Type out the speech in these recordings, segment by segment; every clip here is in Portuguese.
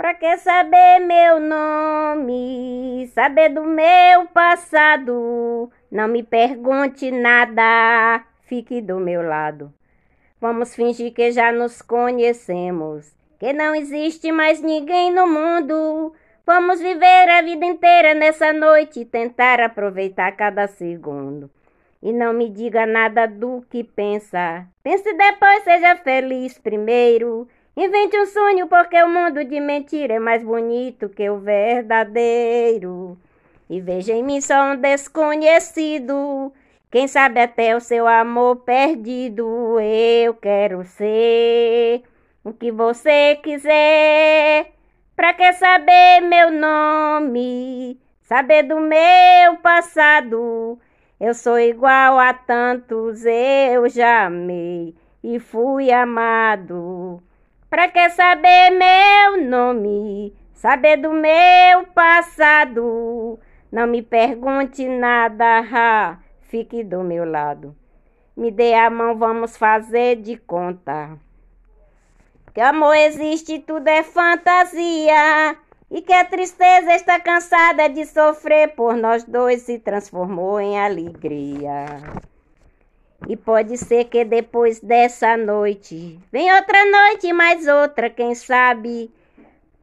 Pra que saber meu nome, saber do meu passado? Não me pergunte nada, fique do meu lado. Vamos fingir que já nos conhecemos, que não existe mais ninguém no mundo. Vamos viver a vida inteira nessa noite e tentar aproveitar cada segundo. E não me diga nada do que pensa. Pense depois, seja feliz primeiro. Invente um sonho, porque o mundo de mentira é mais bonito que o verdadeiro. E veja em mim só um desconhecido. Quem sabe até o seu amor perdido. Eu quero ser o que você quiser. Pra que saber meu nome? Saber do meu passado? Eu sou igual a tantos, eu já amei e fui amado. Pra que saber meu nome? Saber do meu passado? Não me pergunte nada, ha, fique do meu lado. Me dê a mão, vamos fazer de conta. Que amor existe, tudo é fantasia. E que a tristeza está cansada de sofrer por nós dois se transformou em alegria. E pode ser que depois dessa noite vem outra noite, mais outra, quem sabe.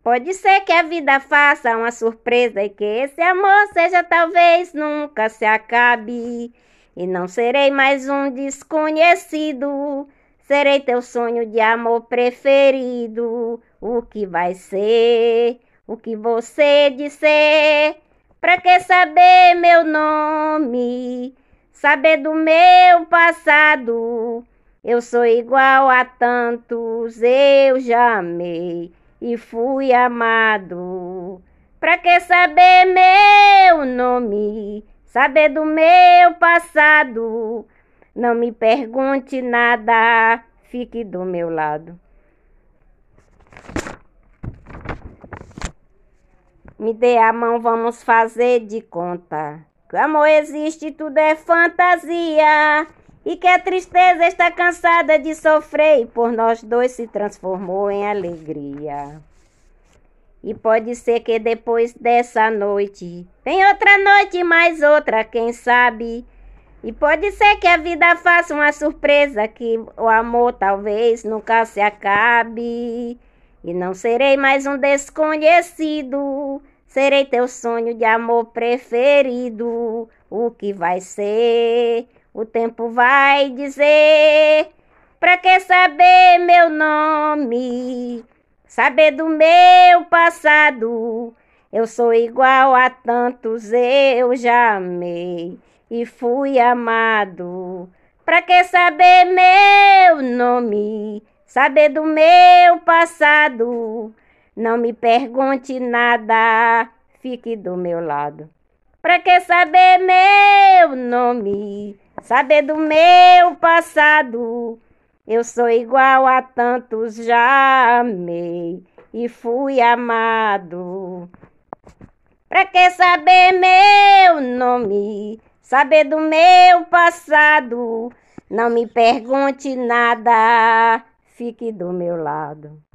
Pode ser que a vida faça uma surpresa e que esse amor seja talvez nunca se acabe. E não serei mais um desconhecido, serei teu sonho de amor preferido. O que vai ser, o que você disser, pra que saber meu nome? Saber do meu passado. Eu sou igual a tantos, eu já amei e fui amado. Pra que saber meu nome, saber do meu passado? Não me pergunte nada, fique do meu lado. Me dê a mão, vamos fazer de conta. Que o amor existe, tudo é fantasia. E que a tristeza está cansada de sofrer e por nós dois se transformou em alegria. E pode ser que depois dessa noite vem outra noite, mais outra, quem sabe. E pode ser que a vida faça uma surpresa, que o amor talvez nunca se acabe. E não serei mais um desconhecido. Serei teu sonho de amor preferido. O que vai ser, o tempo vai dizer. Pra que saber meu nome? Saber do meu passado. Eu sou igual a tantos, eu já amei e fui amado. Pra que saber meu nome? Saber do meu passado. Não me pergunte nada, fique do meu lado. Pra que saber meu nome, saber do meu passado? Eu sou igual a tantos, já amei e fui amado. Pra que saber meu nome, saber do meu passado? Não me pergunte nada, fique do meu lado.